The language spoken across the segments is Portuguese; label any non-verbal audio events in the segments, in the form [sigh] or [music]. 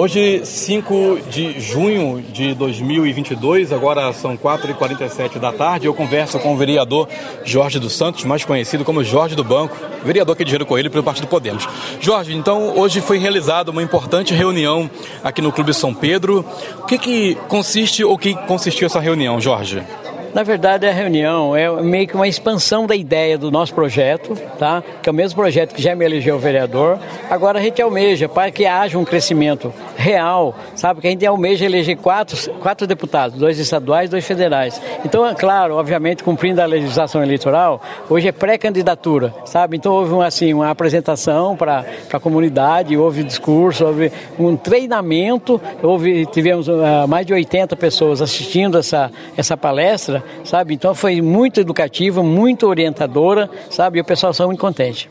Hoje, 5 de junho de 2022, agora são 4h47 da tarde, eu converso com o vereador Jorge dos Santos, mais conhecido como Jorge do Banco, vereador aqui de Giro Coelho pelo Partido Podemos. Jorge, então hoje foi realizada uma importante reunião aqui no Clube São Pedro. O que, que consiste ou que consistiu essa reunião, Jorge? Na verdade, a reunião é meio que uma expansão da ideia do nosso projeto, tá? que é o mesmo projeto que já me elegeu vereador. Agora a gente almeja para que haja um crescimento real, sabe? Que a gente almeja eleger quatro, quatro deputados, dois estaduais, dois federais. Então, é claro, obviamente, cumprindo a legislação eleitoral, hoje é pré-candidatura, sabe? Então houve uma, assim, uma apresentação para a comunidade, houve discurso, houve um treinamento, houve, tivemos uh, mais de 80 pessoas assistindo essa, essa palestra, sabe? Então foi muito educativa, muito orientadora, sabe? E o pessoal saiu muito contente.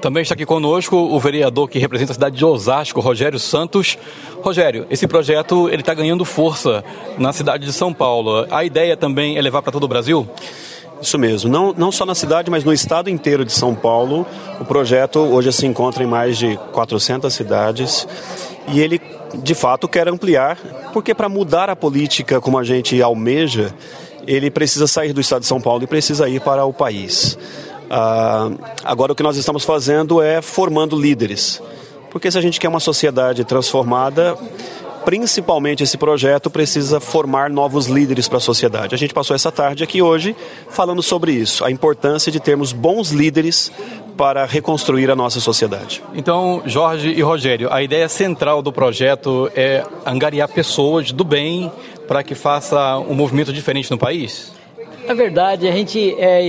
Também está aqui conosco o vereador que representa a cidade de Osasco, Rogério Santos. Rogério, esse projeto ele está ganhando força na cidade de São Paulo. A ideia também é levar para todo o Brasil? Isso mesmo, não, não só na cidade, mas no estado inteiro de São Paulo. O projeto hoje se encontra em mais de 400 cidades e ele de fato quer ampliar, porque para mudar a política como a gente almeja, ele precisa sair do estado de São Paulo e precisa ir para o país. Ah, agora, o que nós estamos fazendo é formando líderes. Porque se a gente quer uma sociedade transformada, principalmente esse projeto precisa formar novos líderes para a sociedade. A gente passou essa tarde aqui hoje falando sobre isso, a importância de termos bons líderes para reconstruir a nossa sociedade. Então, Jorge e Rogério, a ideia central do projeto é angariar pessoas do bem para que faça um movimento diferente no país? Na verdade, a gente é,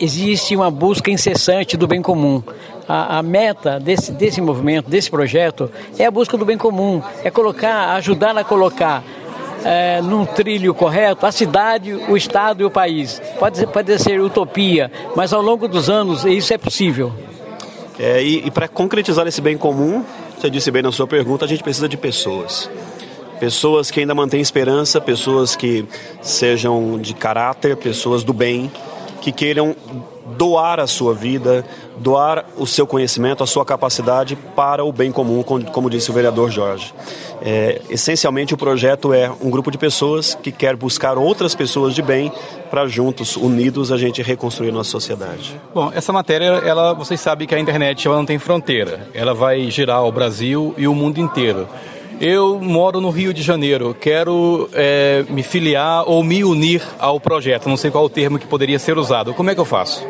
existe uma busca incessante do bem comum. A, a, meta desse, desse movimento, desse projeto, é a busca do bem comum, é colocar, ajudar a colocar é, num trilho correto a cidade, o estado e o país. Pode, pode ser utopia, mas ao longo dos anos isso é possível. É, e, e para concretizar esse bem comum, você disse bem na sua pergunta, a gente precisa de pessoas. Pessoas que ainda mantêm esperança, pessoas que sejam de caráter, pessoas do bem, que queiram doar a sua vida, doar o seu conhecimento, a sua capacidade para o bem comum, como disse o vereador Jorge. É, essencialmente, o projeto é um grupo de pessoas que quer buscar outras pessoas de bem para juntos, unidos, a gente reconstruir a nossa sociedade. Bom, essa matéria, ela, vocês sabem que a internet ela não tem fronteira. Ela vai girar o Brasil e o mundo inteiro. Eu moro no Rio de Janeiro, quero é, me filiar ou me unir ao projeto, não sei qual o termo que poderia ser usado. Como é que eu faço?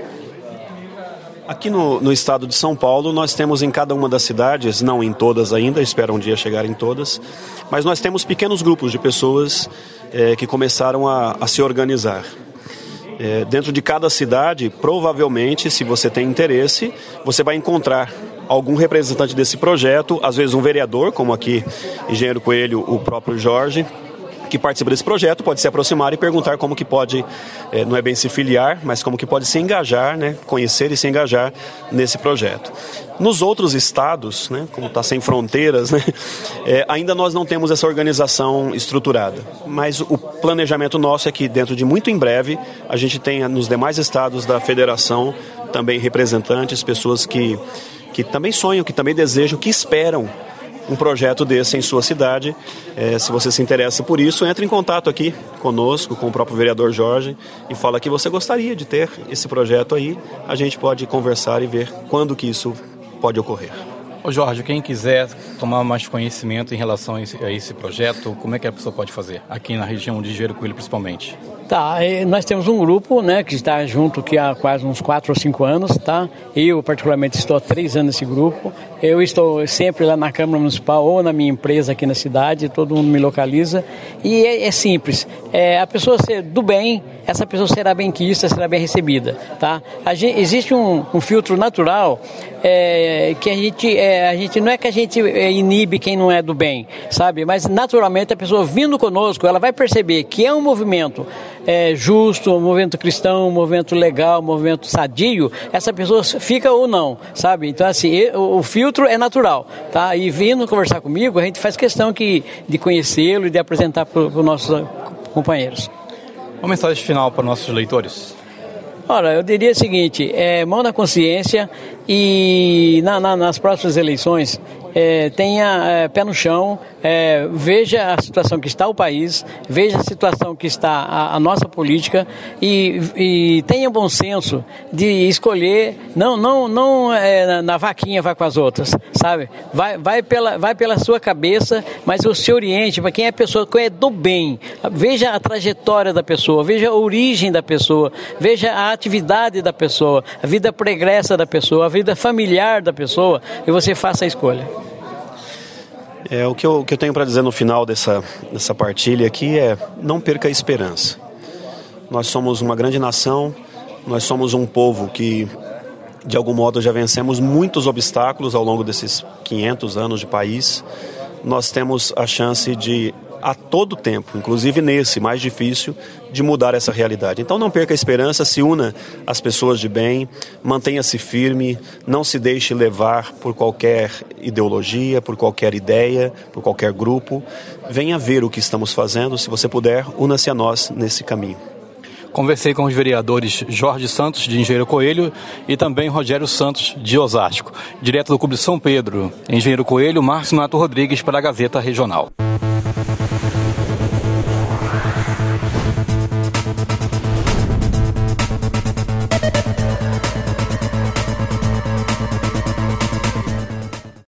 Aqui no, no, estado de São Paulo, nós temos em cada uma das cidades, não em todas ainda, espero um dia chegar em todas, mas nós temos pequenos grupos de pessoas é, que começaram a, a se organizar. É, dentro de cada cidade, provavelmente, se você tem interesse, você vai encontrar algum representante desse projeto, às vezes um vereador, como aqui, Engenheiro Coelho, o próprio Jorge, que participa desse projeto pode se aproximar e perguntar como que pode, é, não é bem se filiar, mas como que pode se engajar, né, conhecer e se engajar nesse projeto. Nos outros estados, né, como está sem fronteiras, [laughs] né, é, ainda nós não temos essa organização estruturada. Mas o planejamento nosso é que dentro de muito em breve a gente tenha nos demais estados da federação também representantes, pessoas que que também sonham, que também desejam, que esperam um projeto desse em sua cidade. É, se você se interessa por isso, entre em contato aqui conosco, com o próprio vereador Jorge, e fala que você gostaria de ter esse projeto aí. A gente pode conversar e ver quando que isso pode ocorrer. Ô Jorge, quem quiser tomar mais conhecimento em relação a esse, a esse projeto, como é que a pessoa pode fazer? Aqui na região de Gero Coelho, principalmente. Tá, nós temos um grupo, né, que está junto aqui há quase uns 4 ou 5 anos, tá? Eu, particularmente, estou há 3 anos nesse grupo. Eu estou sempre lá na Câmara Municipal ou na minha empresa aqui na cidade, todo mundo me localiza. E é, é simples, é, a pessoa ser do bem, essa pessoa será bem quista, será bem recebida, tá? Gente, existe um, um, filtro natural é, que a gente, é, a gente, não é que a gente é, inibe quem não é do bem, sabe? Mas naturalmente a pessoa vindo conosco, ela vai perceber que é um movimento é, justo, um movimento cristão, um movimento legal, um movimento sadio, essa pessoa fica ou não, sabe? Então, assim, o, filtro é natural, tá? E vindo conversar comigo, a gente faz questão que, de conhecê-lo e de apresentar para os nossos companheiros. Uma mensagem final para nossos leitores. Olha, eu diria o seguinte: é, mão na consciência e na, na, nas próximas eleições, é, tenha é, pé no chão, é, veja a situação que está o país, veja a situação que está a, a nossa política e, e, tenha bom senso de escolher, não, não, não é, na, na, vaquinha vai com as outras, sabe? Vai, vai, pela, vai pela sua cabeça, mas se oriente para quem é pessoa que é do bem. Veja a trajetória da pessoa, veja a origem da pessoa, veja a atividade da pessoa, a vida pregressa da pessoa, a vida familiar da pessoa e você faça a escolha. É, o, que eu, o que eu tenho para dizer no final dessa, dessa partilha aqui é: não perca a esperança. Nós somos uma grande nação, nós somos um povo que, de algum modo, já vencemos muitos obstáculos ao longo desses 500 anos de país. Nós temos a chance de a todo tempo, inclusive nesse mais difícil, de mudar essa realidade. Então não perca a esperança, se una às pessoas de bem, mantenha-se firme, não se deixe levar por qualquer ideologia, por qualquer ideia, por qualquer grupo. Venha ver o que estamos fazendo, se você puder, una-se a nós nesse caminho. Conversei com os vereadores Jorge Santos, de Engenheiro Coelho, e também Rogério Santos, de Osasco. Direto do Clube São Pedro, Engenheiro Coelho, Márcio Nato Rodrigues, para a Gazeta Regional. Thank you.